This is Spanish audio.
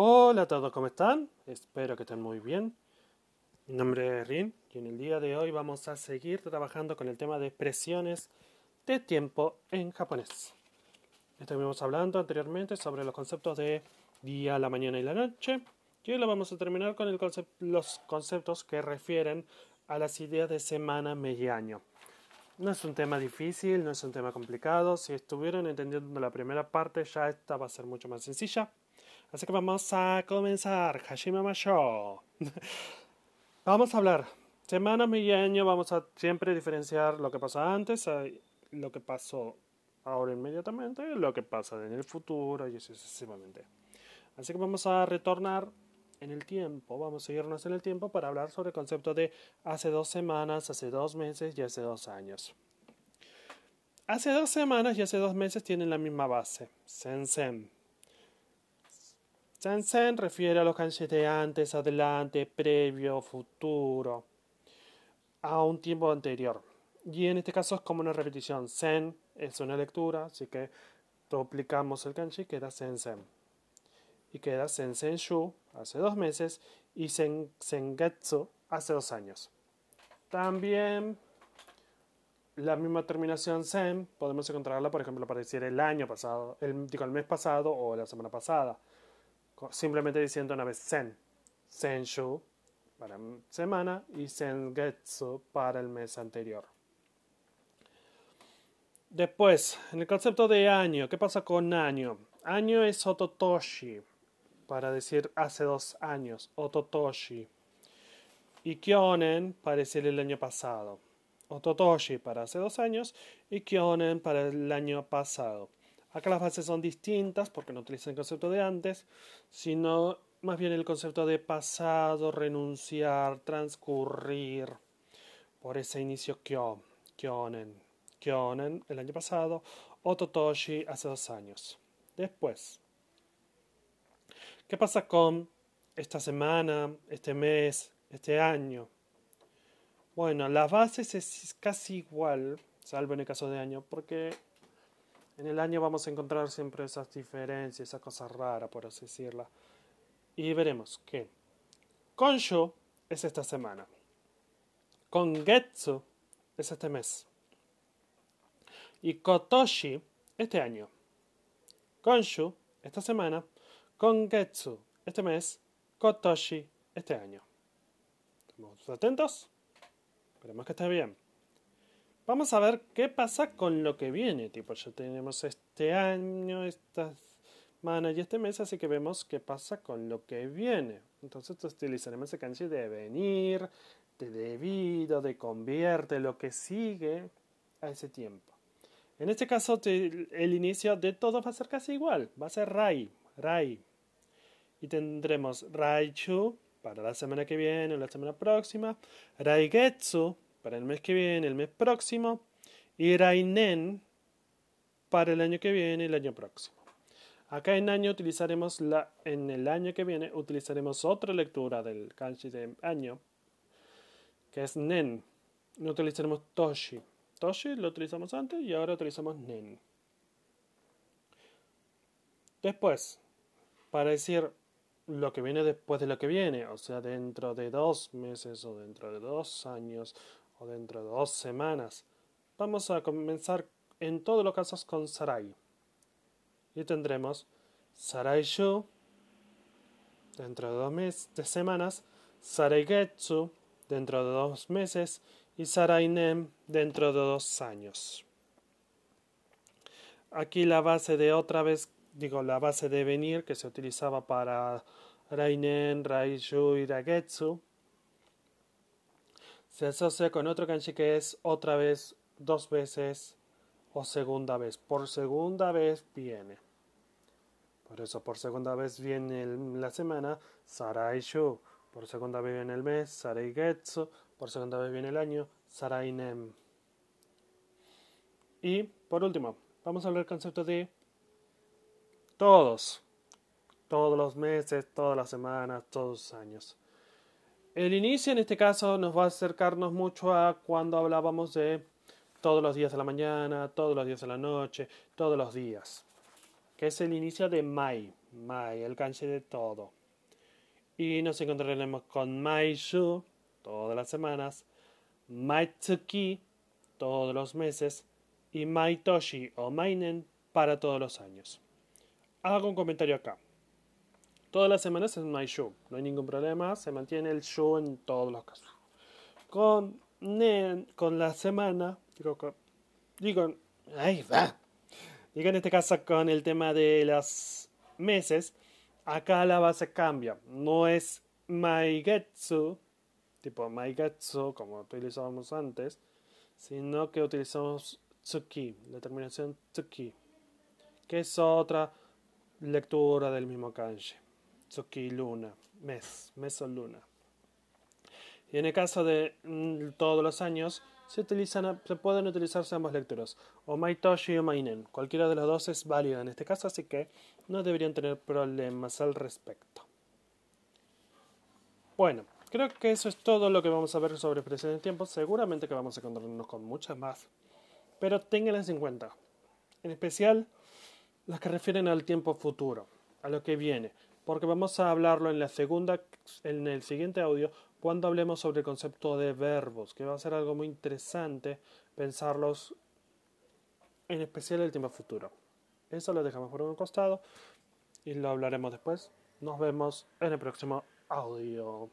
Hola a todos, ¿cómo están? Espero que estén muy bien. Mi nombre es Rin y en el día de hoy vamos a seguir trabajando con el tema de expresiones de tiempo en japonés. Estuvimos hablando anteriormente sobre los conceptos de día, la mañana y la noche y hoy lo vamos a terminar con los conceptos que refieren a las ideas de semana, mes y año. No es un tema difícil, no es un tema complicado. Si estuvieron entendiendo la primera parte, ya esta va a ser mucho más sencilla. Así que vamos a comenzar. Hashima Show. vamos a hablar. Semana, mes y. Vamos a siempre diferenciar lo que pasó antes, eh, lo que pasó ahora inmediatamente, lo que pasa en el futuro y sucesivamente. Así que vamos a retornar en el tiempo, vamos a irnos en el tiempo para hablar sobre el concepto de hace dos semanas, hace dos meses y hace dos años. Hace dos semanas y hace dos meses tienen la misma base, sensen. Sensen refiere a los kanji antes, adelante, previo, futuro, a un tiempo anterior. Y en este caso es como una repetición. Sen es una lectura, así que duplicamos el kanji, queda sensen y queda Sensenshu hace dos meses y Sengetsu hace dos años. También la misma terminación sen podemos encontrarla, por ejemplo, para decir el año pasado, el, digo, el mes pasado o la semana pasada. Simplemente diciendo una vez sen. Senshu para semana y Sengetsu para el mes anterior. Después, en el concepto de año, ¿qué pasa con año? Año es ototoshi para decir hace dos años, Ototoshi. Y Kyonen para decir el año pasado. Ototoshi para hace dos años y Kyonen para el año pasado. Acá las bases son distintas porque no utilizan el concepto de antes, sino más bien el concepto de pasado, renunciar, transcurrir por ese inicio kyo, Kyonen. Kyonen el año pasado, Ototoshi hace dos años. Después, ¿Qué pasa con esta semana, este mes, este año? Bueno, las bases es casi igual, salvo en el caso de año, porque en el año vamos a encontrar siempre esas diferencias, esa cosa rara, por así decirla. Y veremos que Konshu es esta semana. Kongetsu es este mes. Y Kotoshi este año. Konshu esta semana Kongetsu este mes, Kotoshi este año. ¿Estamos atentos? Esperemos que esté bien. Vamos a ver qué pasa con lo que viene. Tipo, ya tenemos este año, esta semana y este mes, así que vemos qué pasa con lo que viene. Entonces utilizaremos el kanji de venir, de debido, de convierte, lo que sigue a ese tiempo. En este caso, el inicio de todo va a ser casi igual. Va a ser Rai. Rai. Y tendremos Raichu para la semana que viene o la semana próxima, Raigetsu para el mes que viene, el mes próximo, y Rainen para el año que viene, el año próximo. Acá en año utilizaremos la, en el año que viene utilizaremos otra lectura del kanji de año, que es nen. No utilizaremos toshi. Toshi lo utilizamos antes y ahora utilizamos nen. Después, para decir lo que viene después de lo que viene, o sea, dentro de dos meses o dentro de dos años o dentro de dos semanas. Vamos a comenzar en todos los casos con Sarai. Y tendremos Sarai Shu dentro de dos meses, de semanas, Sarai Getsu dentro de dos meses y Sarai Nem dentro de dos años. Aquí la base de otra vez digo, la base de venir que se utilizaba para Rainen, Raiju y Ragetsu, se asocia con otro kanji que es otra vez, dos veces o segunda vez. Por segunda vez viene. Por eso, por segunda vez viene la semana Saraishu. Por segunda vez viene el mes Saraigetsu. Por segunda vez viene el año Sarainem. Y por último, vamos a hablar del concepto de todos. Todos los meses, todas las semanas, todos los años. El inicio en este caso nos va a acercarnos mucho a cuando hablábamos de todos los días de la mañana, todos los días de la noche, todos los días. Que es el inicio de Mai. mai, el kanji de todo. Y nos encontraremos con maishu, todas las semanas, maitsuki, todos los meses, y maitoshi o mainen para todos los años. Hago un comentario acá. Todas las semanas es maishu, no hay ningún problema, se mantiene el shu en todos los casos. Con, con la semana, digo, digo, ahí va. Digo en este caso con el tema de los meses, acá la base cambia. No es maigetsu, tipo maigetsu, como utilizábamos antes, sino que utilizamos tsuki, la terminación tsuki, que es otra lectura del mismo kanji. Tsuki luna, mes, mes o luna. Y en el caso de mm, todos los años, se, utilizan, se pueden utilizarse ambas lecturas, o Maitoshi o Mainen. Cualquiera de las dos es válida en este caso, así que no deberían tener problemas al respecto. Bueno, creo que eso es todo lo que vamos a ver sobre presente tiempo. Seguramente que vamos a encontrarnos con muchas más, pero ténganlas en cuenta. En especial las que refieren al tiempo futuro, a lo que viene, porque vamos a hablarlo en la segunda, en el siguiente audio, cuando hablemos sobre el concepto de verbos, que va a ser algo muy interesante pensarlos, en especial el tiempo futuro. Eso lo dejamos por un costado y lo hablaremos después. Nos vemos en el próximo audio.